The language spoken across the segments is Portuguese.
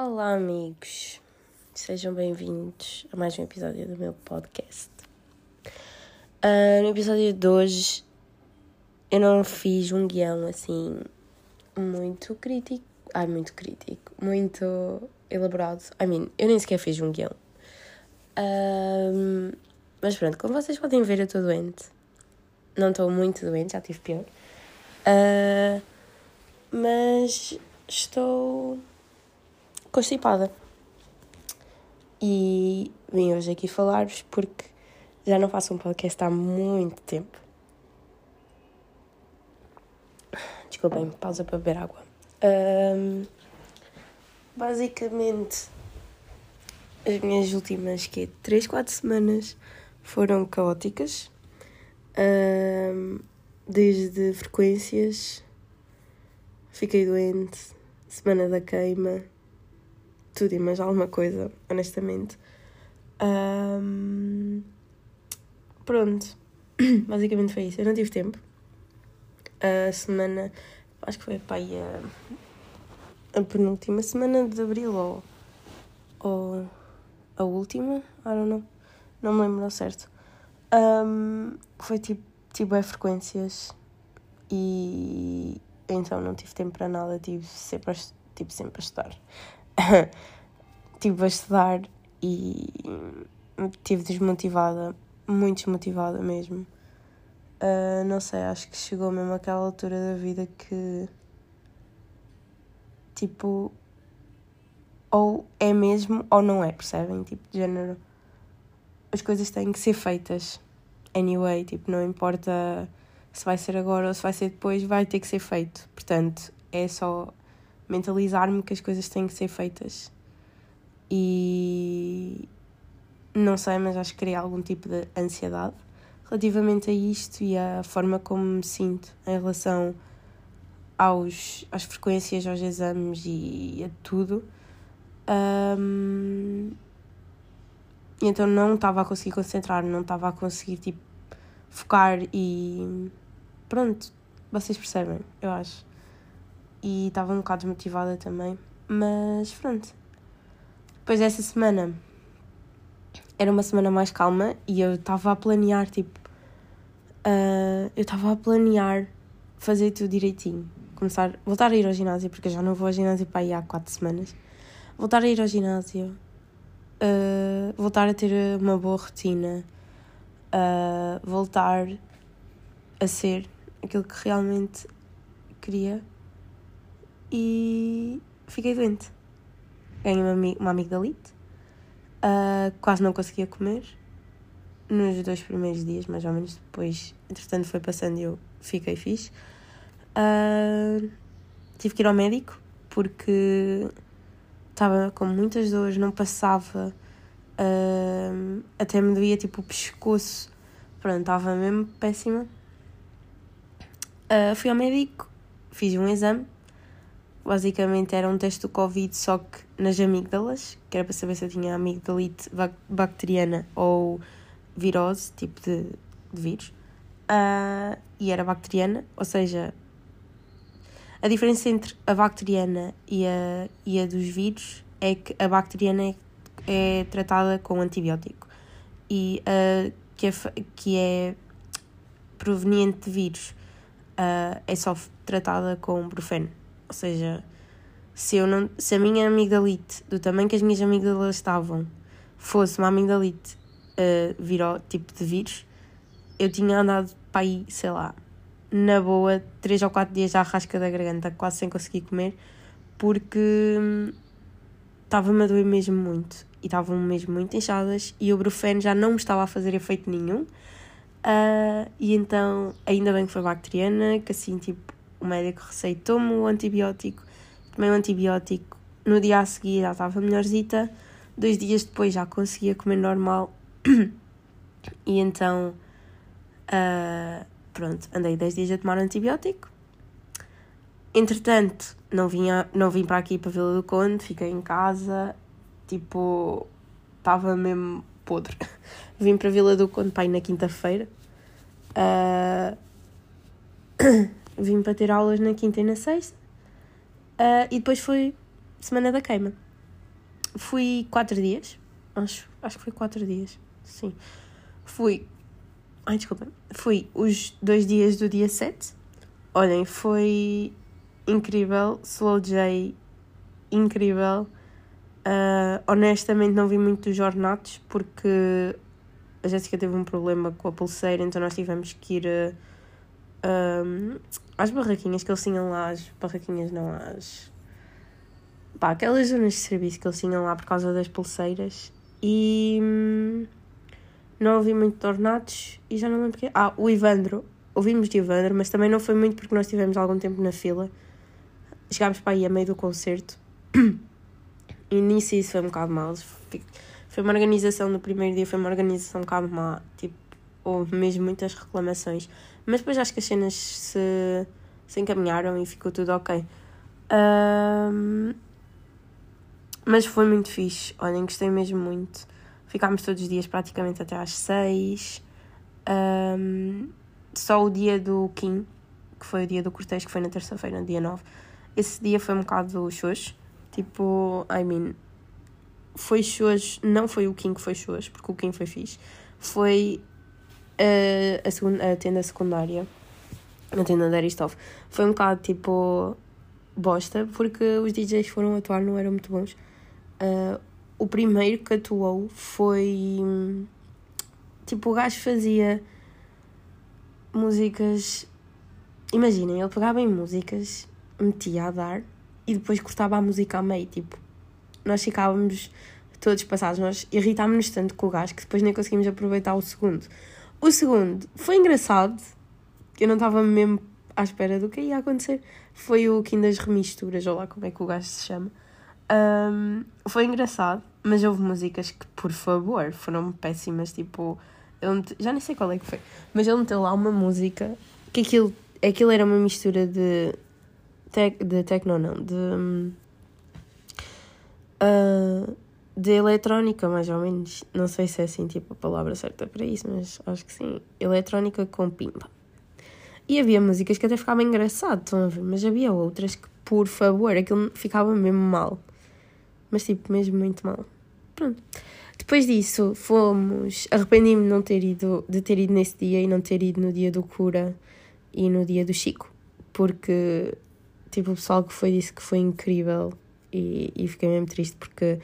Olá, amigos. Sejam bem-vindos a mais um episódio do meu podcast. Uh, no episódio de hoje, eu não fiz um guião assim muito crítico. Ai, muito crítico. Muito elaborado. I mean, eu nem sequer fiz um guião. Uh, mas pronto, como vocês podem ver, eu estou doente. Não estou muito doente, já tive pior. Uh, mas estou constipada. E vim hoje aqui falar-vos porque já não faço um podcast há muito tempo. Desculpem, pausa para beber água. Um, basicamente, as minhas últimas que 3, 4 semanas foram caóticas. Um, desde frequências, fiquei doente, semana da queima, tudo e mais alguma coisa, honestamente. Um, pronto, basicamente foi isso. Eu não tive tempo. A semana, acho que foi a, a penúltima semana de abril ou, ou a última, I don't know, não me lembro certo. Um, foi tipo, tipo é frequências e então não tive tempo para nada, tive sempre a, tive sempre a estudar. estive a estudar e estive desmotivada, muito desmotivada mesmo. Uh, não sei, acho que chegou mesmo aquela altura da vida que tipo ou é mesmo ou não é, percebem? Tipo, de género as coisas têm que ser feitas anyway, tipo, não importa se vai ser agora ou se vai ser depois, vai ter que ser feito. Portanto, é só mentalizar-me que as coisas têm que ser feitas. E não sei, mas acho que criei algum tipo de ansiedade relativamente a isto e à forma como me sinto em relação aos, às frequências, aos exames e a tudo. Um, então não estava a conseguir concentrar, não estava a conseguir tipo focar e pronto, vocês percebem, eu acho e estava um bocado desmotivada também. Mas pronto. Depois dessa semana era uma semana mais calma e eu estava a planear, tipo. Uh, eu estava a planear fazer tudo direitinho. Começar, voltar a ir ao ginásio, porque eu já não vou ao ginásio para aí há quatro semanas. Voltar a ir ao ginásio, uh, voltar a ter uma boa rotina, uh, voltar a ser aquilo que realmente queria e fiquei doente. Ganhei uma, uma amigdalite, uh, quase não conseguia comer nos dois primeiros dias, mais ou menos. Depois, entretanto, foi passando e eu fiquei fixe. Uh, tive que ir ao médico porque estava com muitas dores, não passava, uh, até me doía tipo o pescoço. Pronto, estava mesmo péssima. Uh, fui ao médico, fiz um exame basicamente era um teste do Covid, só que nas amígdalas, que era para saber se eu tinha amigdalite bacteriana ou virose, tipo de, de vírus. Uh, e era bacteriana, ou seja, a diferença entre a bacteriana e a, e a dos vírus é que a bacteriana é, é tratada com antibiótico e a que é, que é proveniente de vírus uh, é só tratada com brufeno. Ou seja, se, eu não, se a minha amigdalite, do tamanho que as minhas amígdalas estavam, fosse uma amigdalite uh, viró, tipo de vírus, eu tinha andado para aí, sei lá, na boa, 3 ou 4 dias à rasca da garganta, quase sem conseguir comer, porque estava-me a doer mesmo muito. E estavam mesmo muito inchadas e o brufeno já não me estava a fazer efeito nenhum. Uh, e então, ainda bem que foi bacteriana, que assim, tipo, o médico receitou-me o antibiótico, tomei o antibiótico, no dia a seguir já estava melhorzita, dois dias depois já conseguia comer normal e então uh, pronto, andei 10 dias a tomar antibiótico. Entretanto, não, vinha, não vim para aqui para Vila do Conde, fiquei em casa, tipo, estava mesmo podre. vim para Vila do Conde para ir na quinta-feira. Uh, vim para ter aulas na quinta e na sexta. Uh, e depois foi semana da queima. fui quatro dias. Acho, acho que foi quatro dias. Sim. Fui. Ai, desculpa. Fui os dois dias do dia 7. Olhem, foi incrível. Slow J, incrível. Uh, honestamente, não vi muito dos ornatos porque a Jéssica teve um problema com a pulseira, então nós tivemos que ir uh, um, às barraquinhas que eles tinham lá. As barraquinhas, não as. Pá, aquelas zonas de serviço que eles tinham lá por causa das pulseiras. E. Hum, não ouvi muito de ornatos e já não lembro quê. Ah, o Ivandro. Ouvimos de Ivandro, mas também não foi muito porque nós tivemos algum tempo na fila. Chegámos para aí a meio do concerto. E nisso isso foi um bocado mal. Foi uma organização no primeiro dia, foi uma organização um bocado má. Tipo, houve mesmo muitas reclamações. Mas depois acho que as cenas se, se encaminharam e ficou tudo ok. Um, mas foi muito fixe. Olhem, gostei mesmo muito. Ficámos todos os dias praticamente até às seis. Um, só o dia do Kim, que foi o dia do cortejo, que foi na terça-feira, dia 9. Esse dia foi um bocado xoxo. Tipo, I mean, foi xoxo. Não foi o Kim que foi xoxo, porque o Kim foi fixe. Foi a, segunda, a tenda secundária. A tenda da Aristov. Foi um bocado tipo bosta, porque os DJs foram atuar, não eram muito bons. Uh, o primeiro que atuou foi. Tipo, o gajo fazia músicas. Imaginem, ele pegava em músicas, metia a dar e depois cortava a música a meio. Tipo, nós ficávamos todos passados. Nós irritámos-nos tanto com o gajo que depois nem conseguimos aproveitar o segundo. O segundo foi engraçado, eu não estava mesmo à espera do que ia acontecer. Foi o Kim das Remisturas, ou lá como é que o gajo se chama. Um, foi engraçado, mas houve músicas que, por favor, foram péssimas. Tipo, ele já nem sei qual é que foi, mas ele meteu lá uma música que aquilo, aquilo era uma mistura de. Tec, de techno, não, de. Uh, de eletrónica, mais ou menos. Não sei se é assim tipo a palavra certa para isso, mas acho que sim. Eletrónica com pimba. E havia músicas que até ficavam engraçado, estão a ver? Mas havia outras que, por favor, aquilo ficava mesmo mal. Mas tipo, mesmo muito mal. Pronto. Depois disso, fomos. Arrependi-me de não ter ido, de ter ido nesse dia e não ter ido no dia do cura e no dia do Chico. Porque, tipo, o pessoal que foi disse que foi incrível e, e fiquei mesmo triste porque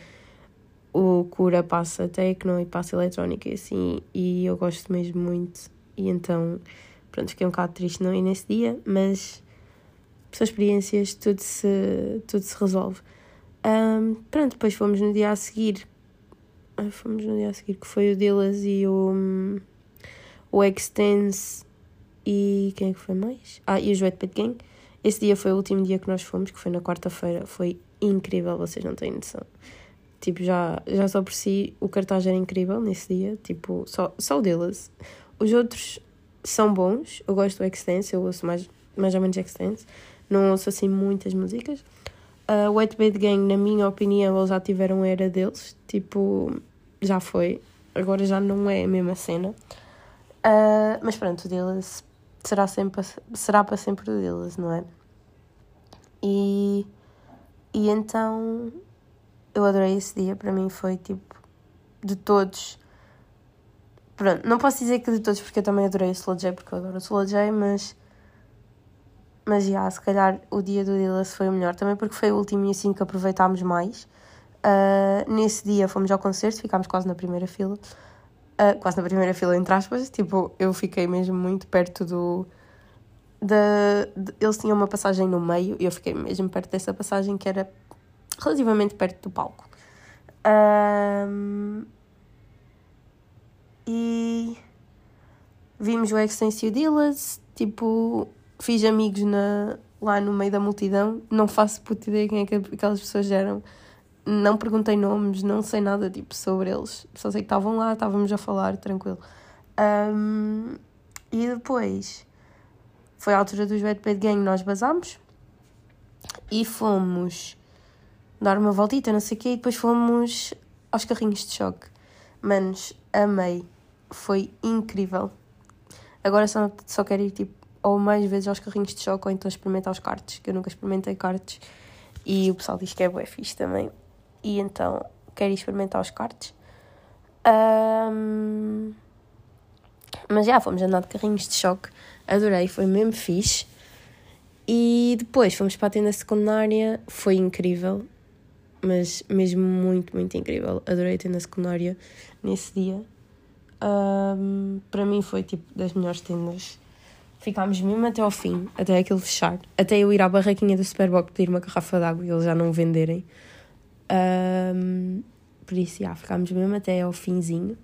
o cura passa tecno e passa eletrónica e assim, e eu gosto mesmo muito. E então, pronto, fiquei um bocado triste não ir nesse dia, mas são experiências, tudo se, tudo se resolve. Um, pronto, depois fomos no dia a seguir. Ah, fomos no dia a seguir, que foi o Dillas e o, o Extense e quem é que foi mais? Ah, e o Joet Pet Gang. Esse dia foi o último dia que nós fomos, que foi na quarta-feira. Foi incrível, vocês não têm noção. Tipo, já, já só por si o cartaz era incrível nesse dia. Tipo, só, só o Dillas. Os outros são bons. Eu gosto do Extense, eu ouço mais, mais ou menos Extense. Não ouço assim muitas músicas. A uh, White Bait Gang, na minha opinião, eles já tiveram a era deles. Tipo, já foi. Agora já não é a mesma cena. Uh, mas pronto, o deles será, sempre, será para sempre o deles, não é? E, e então eu adorei esse dia. Para mim foi tipo de todos. Pronto, não posso dizer que de todos, porque eu também adorei o Slow J, porque eu adoro o Slow J, mas mas já, se calhar o dia do Dillas foi o melhor, também porque foi o último e assim que aproveitámos mais. Uh, nesse dia fomos ao concerto, ficámos quase na primeira fila. Uh, quase na primeira fila, entre aspas. Tipo, eu fiquei mesmo muito perto do. Da, de, eles tinham uma passagem no meio e eu fiquei mesmo perto dessa passagem que era relativamente perto do palco. Um, e vimos o Extensive Dillas, tipo, fiz amigos na, lá no meio da multidão, não faço puta ideia quem é que aquelas pessoas eram, não perguntei nomes, não sei nada tipo sobre eles, só sei que estavam lá, estávamos a falar, tranquilo. Um, e depois foi a altura dos Bad Bad Gang, nós basámos e fomos dar uma voltita, não sei o quê, e depois fomos aos carrinhos de choque. Manos, amei, foi incrível. Agora só, só quero ir tipo ou mais vezes aos carrinhos de choque ou então experimentar os karts, que eu nunca experimentei karts e o pessoal diz que é bué fixe também. e então quero experimentar os karts. Um, mas já fomos andar de carrinhos de choque, adorei, foi mesmo fixe. E depois fomos para a tenda secundária, foi incrível, mas mesmo muito, muito incrível. Adorei a tenda secundária nesse dia. Um, para mim foi tipo das melhores tendas. Ficámos mesmo até ao fim, até aquilo fechar. Até eu ir à barraquinha do Superboc pedir uma garrafa de água e eles já não venderem. Um, por isso, já, ficámos mesmo até ao finzinho.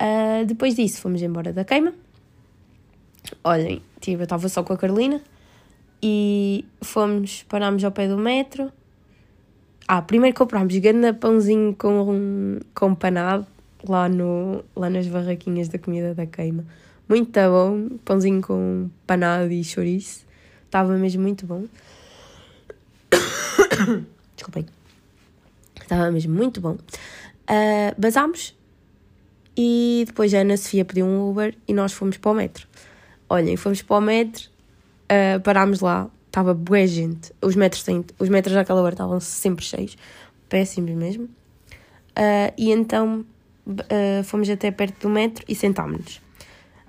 Uh, depois disso, fomos embora da queima. Olhem, tipo, eu estava só com a Carolina e fomos, parámos ao pé do metro. Ah, primeiro comprámos grande pãozinho com, com panado lá, no, lá nas barraquinhas da comida da queima. Muito bom, pãozinho com panado e chouriço. Estava mesmo muito bom. Desculpem. Estava mesmo muito bom. Uh, basámos e depois a Ana Sofia pediu um Uber e nós fomos para o metro. Olhem, fomos para o metro, uh, parámos lá, estava boa gente. Os metros, têm, os metros naquela hora estavam sempre cheios, péssimos mesmo. Uh, e então uh, fomos até perto do metro e sentámos-nos.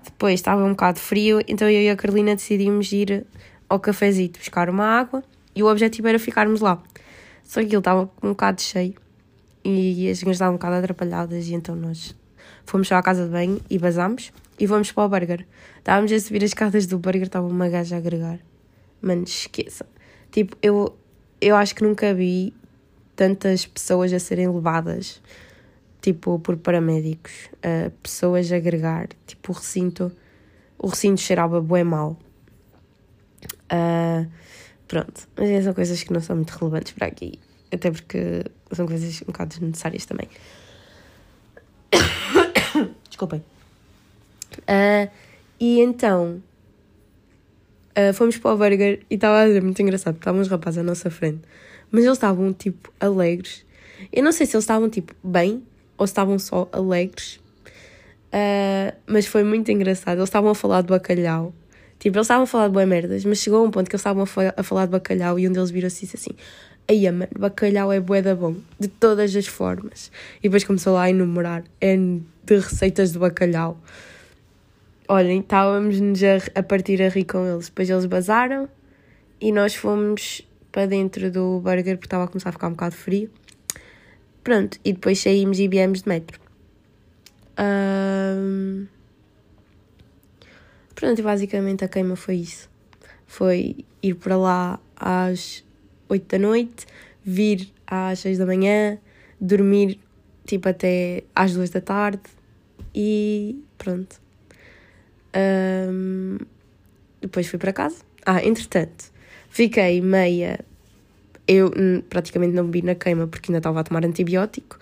Depois estava um bocado frio, então eu e a Carolina decidimos ir ao cafezito buscar uma água e o objetivo era ficarmos lá. Só que ele estava um bocado cheio e as senhoras estavam um bocado atrapalhadas e então nós fomos só à casa de banho e basámos e fomos para o burger. Estávamos a subir as escadas do burger, estava uma gaja a agregar. Mano, esqueça. Tipo, eu, eu acho que nunca vi tantas pessoas a serem levadas, tipo, por paramédicos, uh, pessoas a agregar. Tipo, o recinto, o recinto cheirava bué mal. Uh, Pronto, mas são coisas que não são muito relevantes para aqui, até porque são coisas um bocado desnecessárias também. Desculpem. Uh, e então uh, fomos para o burger e estava a ser muito engraçado, estavam uns rapazes à nossa frente, mas eles estavam tipo alegres. Eu não sei se eles estavam tipo bem ou se estavam só alegres, uh, mas foi muito engraçado. Eles estavam a falar do bacalhau Tipo, eles estavam a falar de boas merdas, mas chegou a um ponto que eles estavam a, falar de bacalhau e um deles virou-se e disse assim: Aí, mano, bacalhau é bué da bom, de todas as formas. E depois começou lá a enumerar N de receitas de bacalhau. Olhem, estávamos-nos a, a partir a rir com eles. Depois eles bazaram e nós fomos para dentro do burger porque estava a começar a ficar um bocado frio. Pronto, e depois saímos e viemos de metro. Um... Pronto, basicamente a queima foi isso. Foi ir para lá às 8 da noite, vir às 6 da manhã, dormir tipo até às 2 da tarde e pronto. Um, depois fui para casa. Ah, entretanto, fiquei meia. Eu praticamente não bebi na queima porque ainda estava a tomar antibiótico.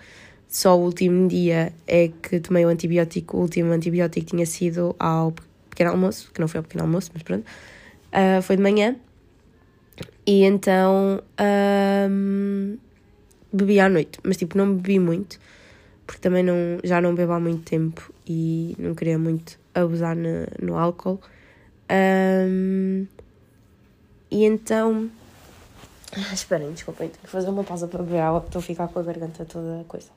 Só o último dia é que tomei o antibiótico. O último antibiótico tinha sido ao pequeno almoço, que não foi ao pequeno almoço, mas pronto, uh, foi de manhã. E então um, bebi à noite, mas tipo, não bebi muito, porque também não, já não bebo há muito tempo e não queria muito abusar no, no álcool. Um, e então. Ah, esperem, desculpem, tenho que fazer uma pausa para beber água, estou a ficar com a garganta toda coisa.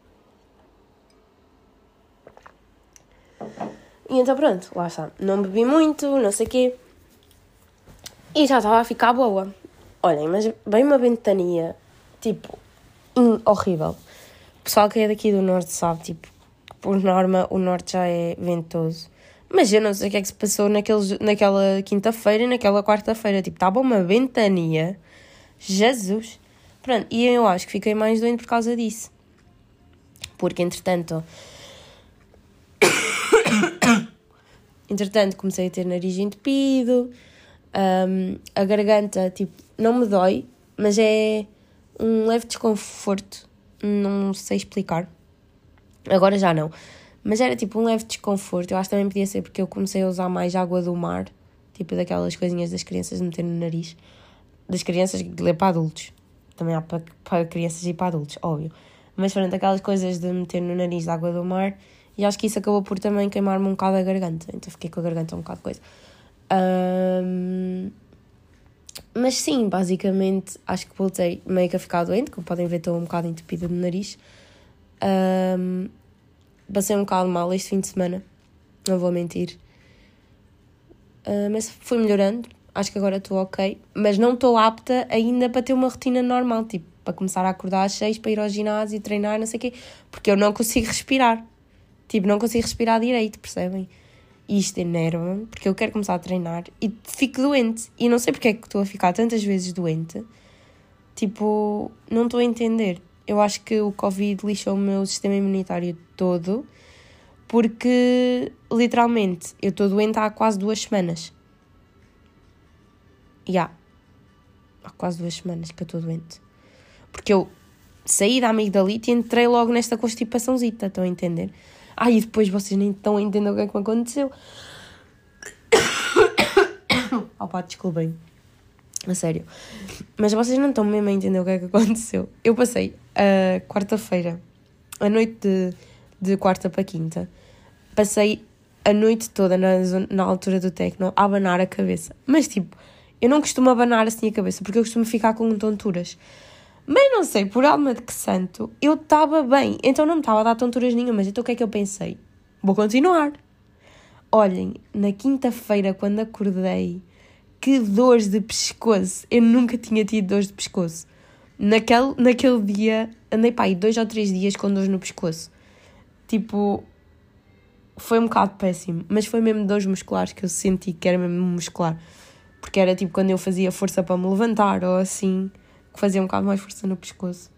E então pronto, lá está. Não bebi muito, não sei o quê. E já estava a ficar boa. Olhem, mas bem uma ventania, tipo, horrível. O pessoal que é daqui do norte sabe, tipo, por norma o norte já é ventoso. Mas eu não sei o que é que se passou naqueles, naquela quinta-feira e naquela quarta-feira. Tipo, estava uma ventania. Jesus! Pronto, e eu acho que fiquei mais doente por causa disso. Porque, entretanto, Entretanto, comecei a ter nariz entupido, um, a garganta, tipo, não me dói, mas é um leve desconforto, não sei explicar. Agora já não. Mas era tipo um leve desconforto. Eu acho que também podia ser porque eu comecei a usar mais água do mar, tipo daquelas coisinhas das crianças de meter no nariz. Das crianças para adultos. Também há para, para crianças e para adultos, óbvio. Mas foram aquelas coisas de meter no nariz de água do mar e acho que isso acabou por também queimar-me um bocado a garganta. Então fiquei com a garganta um bocado coisa. Um, Mas sim, basicamente acho que voltei meio que a ficar doente, como podem ver estou um bocado entupida no nariz. Um, passei um bocado mal este fim de semana, não vou mentir. Uh, mas fui melhorando, acho que agora estou ok, mas não estou apta ainda para ter uma rotina normal, tipo, para começar a acordar às seis, para ir ao ginásio e treinar, não sei o quê, porque eu não consigo respirar. Tipo, não consigo respirar direito, percebem? E isto enerva-me, porque eu quero começar a treinar e fico doente. E não sei porque é que estou a ficar tantas vezes doente. Tipo, não estou a entender. Eu acho que o Covid lixou o meu sistema imunitário todo, porque literalmente eu estou doente há quase duas semanas. Já. Yeah. Há quase duas semanas que eu estou doente. Porque eu saí da amigdalite e entrei logo nesta constipaçãozita, estão a entender? Ai, e depois vocês nem estão a entender o que é que me aconteceu. Opa, desculpem. A sério. Mas vocês não estão mesmo a entender o que é que aconteceu. Eu passei a quarta-feira, a noite de, de quarta para quinta, passei a noite toda na, na altura do tecno a abanar a cabeça. Mas tipo, eu não costumo abanar assim a cabeça porque eu costumo ficar com tonturas. Mas não sei, por alma de que santo, eu estava bem. Então não me estava a dar tonturas nenhumas. Então o que é que eu pensei? Vou continuar. Olhem, na quinta-feira, quando acordei, que dores de pescoço. Eu nunca tinha tido dores de pescoço. Naquele, naquele dia, andei para aí dois ou três dias com dores no pescoço. Tipo, foi um bocado péssimo. Mas foi mesmo dores musculares que eu senti que era mesmo muscular. Porque era tipo quando eu fazia força para me levantar ou assim que fazia um bocado mais força no pescoço.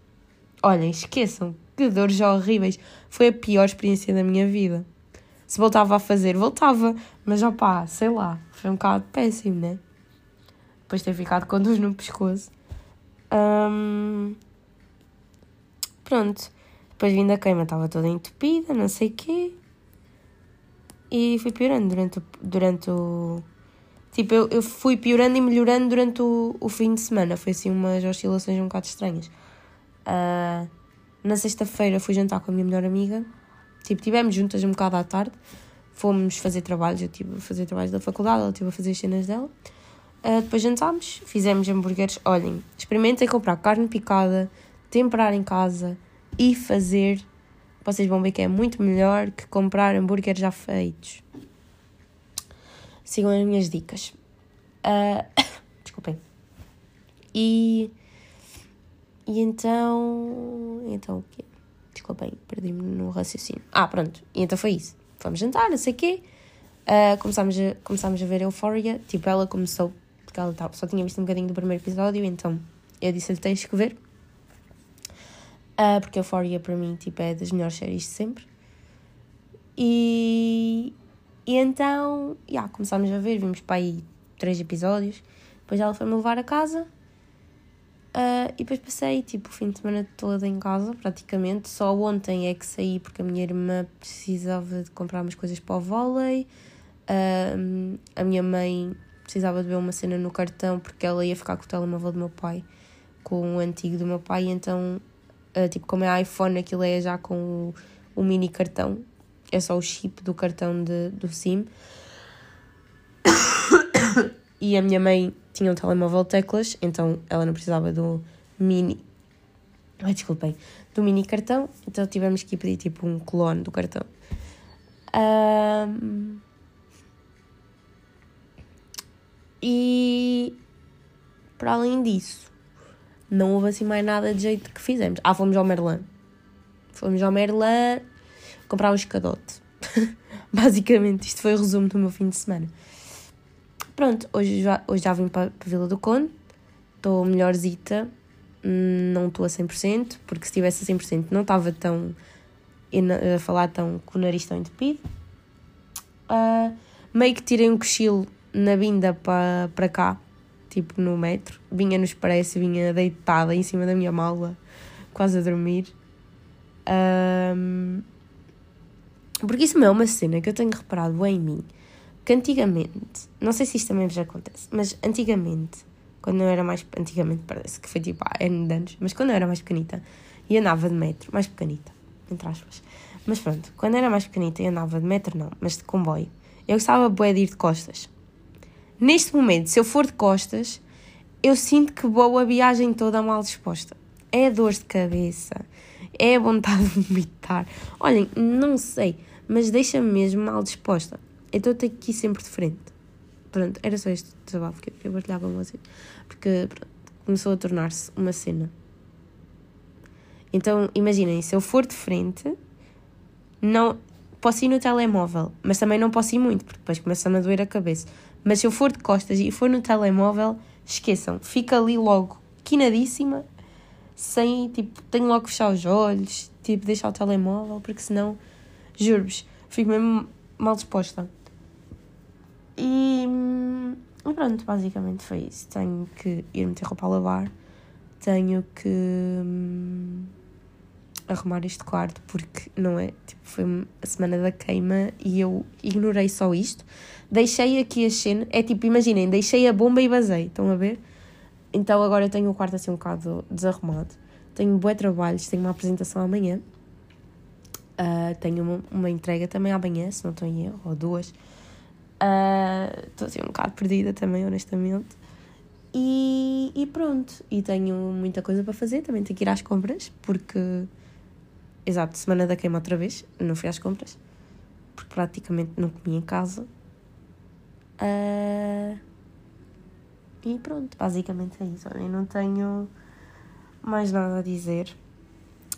Olhem, esqueçam, que dores horríveis. Foi a pior experiência da minha vida. Se voltava a fazer, voltava, mas opá, sei lá, foi um bocado péssimo, né? Depois de ter ficado com dores no pescoço. Pronto. Depois vim da queima, estava toda entupida, não sei o quê. E fui piorando durante o, durante o, Tipo, eu, eu fui piorando e melhorando durante o, o fim de semana. Foi assim umas oscilações um bocado estranhas. Uh, na sexta-feira fui jantar com a minha melhor amiga. Tipo, estivemos juntas um bocado à tarde. Fomos fazer trabalhos. Eu estive a fazer trabalhos da faculdade, ela estive a fazer as cenas dela. Uh, depois jantámos, fizemos hambúrgueres. Olhem, experimentem comprar carne picada, temperar em casa e fazer. Vocês vão ver que é muito melhor que comprar hambúrgueres já feitos sigam as minhas dicas. Uh, desculpem. E, e então. Então o quê? Desculpem, perdi-me no raciocínio. Ah, pronto. E então foi isso. Fomos jantar, não sei o quê. Uh, começámos, a, começámos a ver Euphoria. Tipo, ela começou. Porque ela só tinha visto um bocadinho do primeiro episódio, então eu disse-lhe: tens que ver. Uh, porque Euphoria para mim tipo, é das melhores séries de sempre. E, e então, yeah, começámos a ver, vimos para aí três episódios. Depois ela foi-me levar a casa. Uh, e depois passei, tipo, o fim de semana todo em casa, praticamente. Só ontem é que saí porque a minha irmã precisava de comprar umas coisas para o vôlei. Uh, a minha mãe precisava de ver uma cena no cartão porque ela ia ficar com o telemóvel do meu pai, com o antigo do meu pai. Então, uh, tipo, como é iPhone, aquilo é já com o, o mini cartão é só o chip do cartão de, do SIM. e a minha mãe tinha um telemóvel teclas, então ela não precisava do mini. Ai, desculpem. Do mini cartão, então tivemos que pedir tipo um clone do cartão. Um, e para além disso, não houve assim mais nada de jeito que fizemos. Ah, fomos ao Merlin. Fomos ao Merlin comprar um escadote. Basicamente, isto foi o resumo do meu fim de semana. Pronto, hoje já, hoje já vim para, a Vila do Conde, estou melhorzita, não estou a 100%, porque se estivesse a 100% não estava tão a falar tão com o nariz tão entupido. Uh, meio que tirei um cochilo na vinda para cá, tipo no metro. Vinha no expresso, vinha deitada em cima da minha mala, quase a dormir. Um, porque isso é uma cena que eu tenho reparado bem em mim. Que antigamente, não sei se isto também já acontece, mas antigamente, quando eu era mais. Antigamente parece que foi tipo há N anos, mas quando eu era mais pequenita e andava de metro, mais pequenita, entre aspas. Mas pronto, quando eu era mais pequenita e andava de metro, não, mas de comboio, eu gostava de ir de costas. Neste momento, se eu for de costas, eu sinto que vou a viagem toda mal disposta. É dor de cabeça, é vontade de vomitar. Olhem, não sei, mas deixa-me mesmo mal disposta. Então eu tenho que ir sempre de frente. Pronto, era só este desabafo que eu partilhar com vocês. Porque pronto, começou a tornar-se uma cena. Então, imaginem, se eu for de frente, não posso ir no telemóvel, mas também não posso ir muito, porque depois começa-me a doer a cabeça. Mas se eu for de costas e for no telemóvel, esqueçam, fica ali logo quinadíssima, sem, tipo, tenho logo que fechar os olhos, tipo, deixar o telemóvel, porque senão, juro-vos, fico mesmo mal disposta. E, e pronto, basicamente foi isso. Tenho que ir meter roupa a lavar, tenho que hum, arrumar este quarto, porque não é, tipo, foi a semana da queima e eu ignorei só isto. Deixei aqui a cena, é tipo, imaginem, deixei a bomba e basei, estão a ver? Então agora eu tenho o quarto assim um bocado desarrumado. Tenho bué trabalhos, tenho uma apresentação amanhã. Uh, tenho uma, uma, entrega também amanhã, se não estou em erro, ou duas. Estou uh, assim um bocado perdida também, honestamente. E, e pronto, e tenho muita coisa para fazer, também tenho que ir às compras, porque, exato, semana da queima outra vez, não fui às compras, porque praticamente não comi em casa. Uh, e pronto, basicamente é isso. Eu não tenho mais nada a dizer.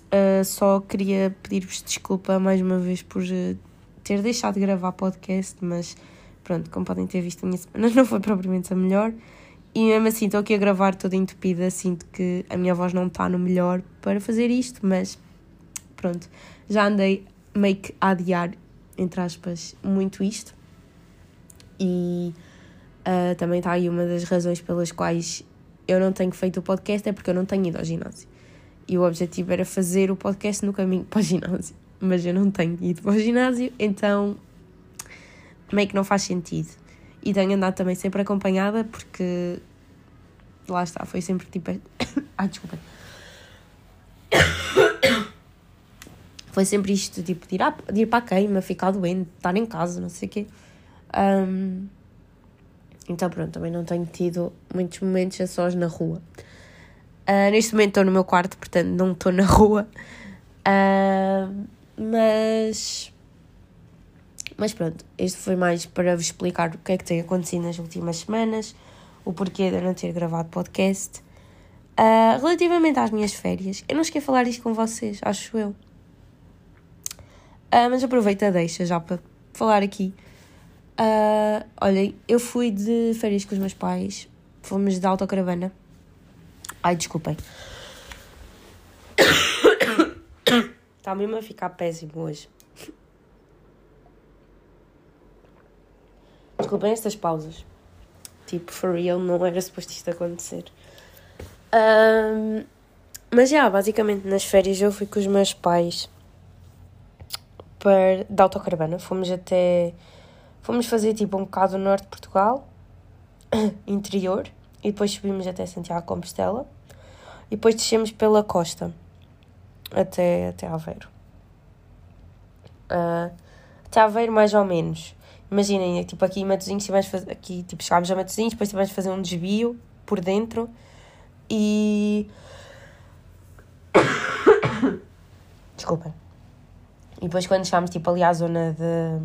Uh, só queria pedir-vos desculpa mais uma vez por uh, ter deixado de gravar podcast, mas pronto, como podem ter visto, a minha semana não foi propriamente a melhor. E mesmo assim, estou aqui a gravar toda entupida. Sinto que a minha voz não está no melhor para fazer isto, mas pronto, já andei meio que a adiar, entre aspas, muito isto. E uh, também está aí uma das razões pelas quais eu não tenho feito o podcast, é porque eu não tenho ido ao ginásio. E o objetivo era fazer o podcast no caminho para o ginásio. Mas eu não tenho ido para o ginásio, então meio que não faz sentido. E tenho andado também sempre acompanhada, porque lá está, foi sempre tipo. Ai, desculpa. Foi sempre isto, tipo, de ir, à, de ir para a queima, ficar doente, estar em casa, não sei o quê. Um, então, pronto, também não tenho tido muitos momentos a sós na rua. Uh, neste momento estou no meu quarto, portanto não estou na rua. Uh, mas. Mas pronto, este foi mais para vos explicar o que é que tem acontecido nas últimas semanas, o porquê de eu não ter gravado podcast. Uh, relativamente às minhas férias, eu não esqueci de falar isto com vocês, acho eu. Uh, mas aproveita, deixa já para falar aqui. Uh, olhem, eu fui de férias com os meus pais, fomos de autocaravana Ai, desculpem. Está mesmo a ficar péssimo hoje. Desculpem estas pausas. Tipo, for real, não era suposto isto acontecer. Um, mas já, basicamente nas férias eu fui com os meus pais para, da autocaravana. Fomos até. Fomos fazer tipo um bocado no norte de Portugal, interior e depois subimos até Santiago de Compostela e depois descemos pela costa até, até Aveiro. Uh, até Aveiro, mais ou menos. Imaginem, tipo aqui em fazer, aqui, tipo, chegámos a Matosinhos, depois tivemos de fazer um desvio por dentro e. Desculpem. E depois, quando chegámos tipo, ali à zona de,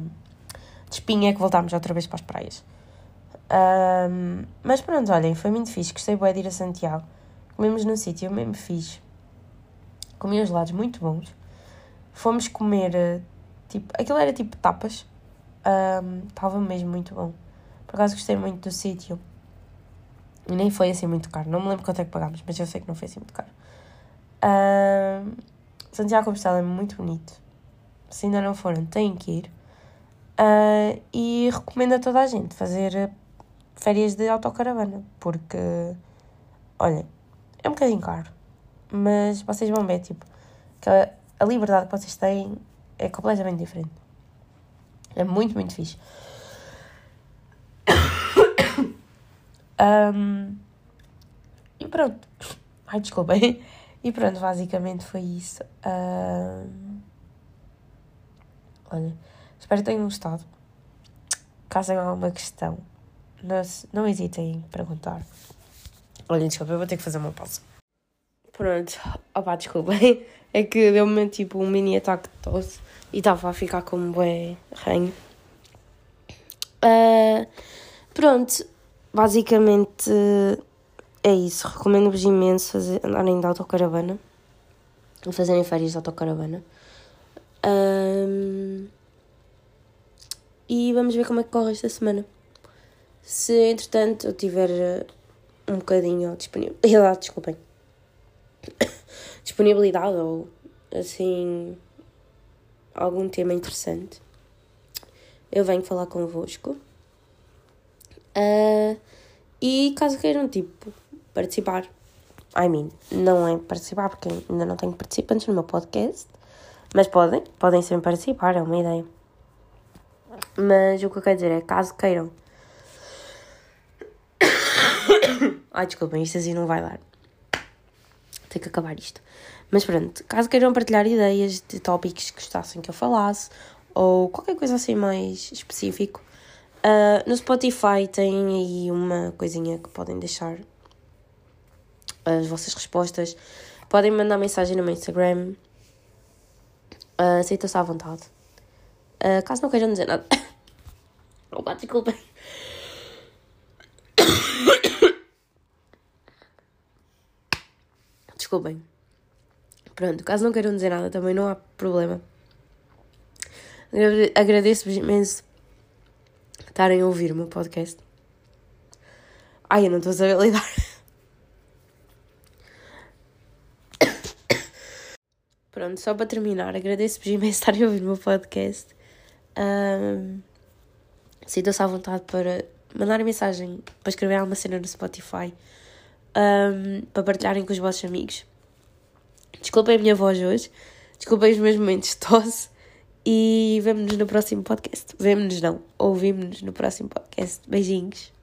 de Espinha, que voltámos outra vez para as praias. Um, mas pronto, olhem, foi muito fixe. Gostei bem de ir a Santiago. Comemos num sítio mesmo fiz. Comi uns lados muito Fomos comer, eh, tipo, aquilo era tipo tapas. Estava um, mesmo muito bom. Por acaso gostei muito do sítio. E nem foi assim muito caro. Não me lembro quanto é que pagámos, mas eu sei que não foi assim muito caro. Um, Santiago Compostela é muito bonito. Se ainda não foram, têm que ir. Uh, e recomendo a toda a gente fazer eh, férias de autocaravana, porque, olhem, é um bocadinho caro, mas vocês vão ver, tipo, que a, a liberdade que vocês têm é completamente diferente. É muito, muito fixe. um, e pronto. Ai, desculpem. E pronto, basicamente foi isso. Um, olha, espero que tenham gostado. Caso tenham alguma questão, não, não hesitem em perguntar. Olhem, desculpa, eu vou ter que fazer uma pausa. Pronto, opá, desculpem. É que deu-me tipo um mini ataque de tosse e estava a ficar como bué ranho. Uh, pronto, basicamente é isso. Recomendo-vos imenso fazer, andarem de autocaravana. Fazerem férias de autocaravana. Um, e vamos ver como é que corre esta semana. Se entretanto eu tiver um bocadinho disponibilidade, desculpem, disponibilidade ou assim algum tema interessante, eu venho falar convosco. Uh, e caso queiram, tipo, participar, I mean, não é participar porque ainda não tenho participantes no meu podcast, mas podem, podem sempre participar, é uma ideia. Mas o que eu quero dizer é, caso queiram. Ai, desculpem, isto assim não vai dar. Tenho que acabar isto. Mas pronto, caso queiram partilhar ideias de tópicos que gostassem que eu falasse, ou qualquer coisa assim mais específico, uh, no Spotify tem aí uma coisinha que podem deixar as vossas respostas. Podem mandar mensagem no meu Instagram. Uh, Aceita-se à vontade. Uh, caso não queiram dizer nada. Opa, desculpem. Desculpem. Pronto, caso não queiram dizer nada, também não há problema. Agradeço-vos imenso estarem a ouvir o meu podcast. Ai, eu não estou a saber lidar. Pronto, só para terminar, agradeço-vos imenso estarem a ouvir o meu podcast. Um, Sintam-se à vontade para mandarem mensagem, para escrever alguma cena no Spotify, um, para partilharem com os vossos amigos. Desculpem a minha voz hoje, desculpem os meus momentos de tosse e vemo-nos no próximo podcast. Vemo-nos não, ouvimos-nos no próximo podcast. Beijinhos.